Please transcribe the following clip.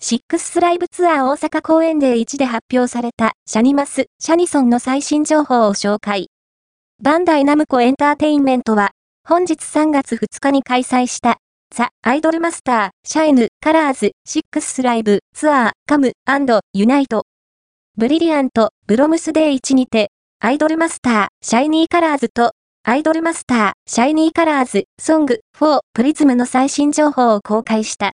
シックスライブツアー大阪公演デー1で発表されたシャニマス、シャニソンの最新情報を紹介。バンダイナムコエンターテインメントは、本日3月2日に開催した、 THE IDOLMASTER SHINY COLORS Sixth Live Tour Come and Unite。Brilliant Blooms Day 1にて、アイドルマスター、シャイニーカラーズと、アイドルマスター、シャイニーカラーズ、 Song for Prism の最新情報を公開した。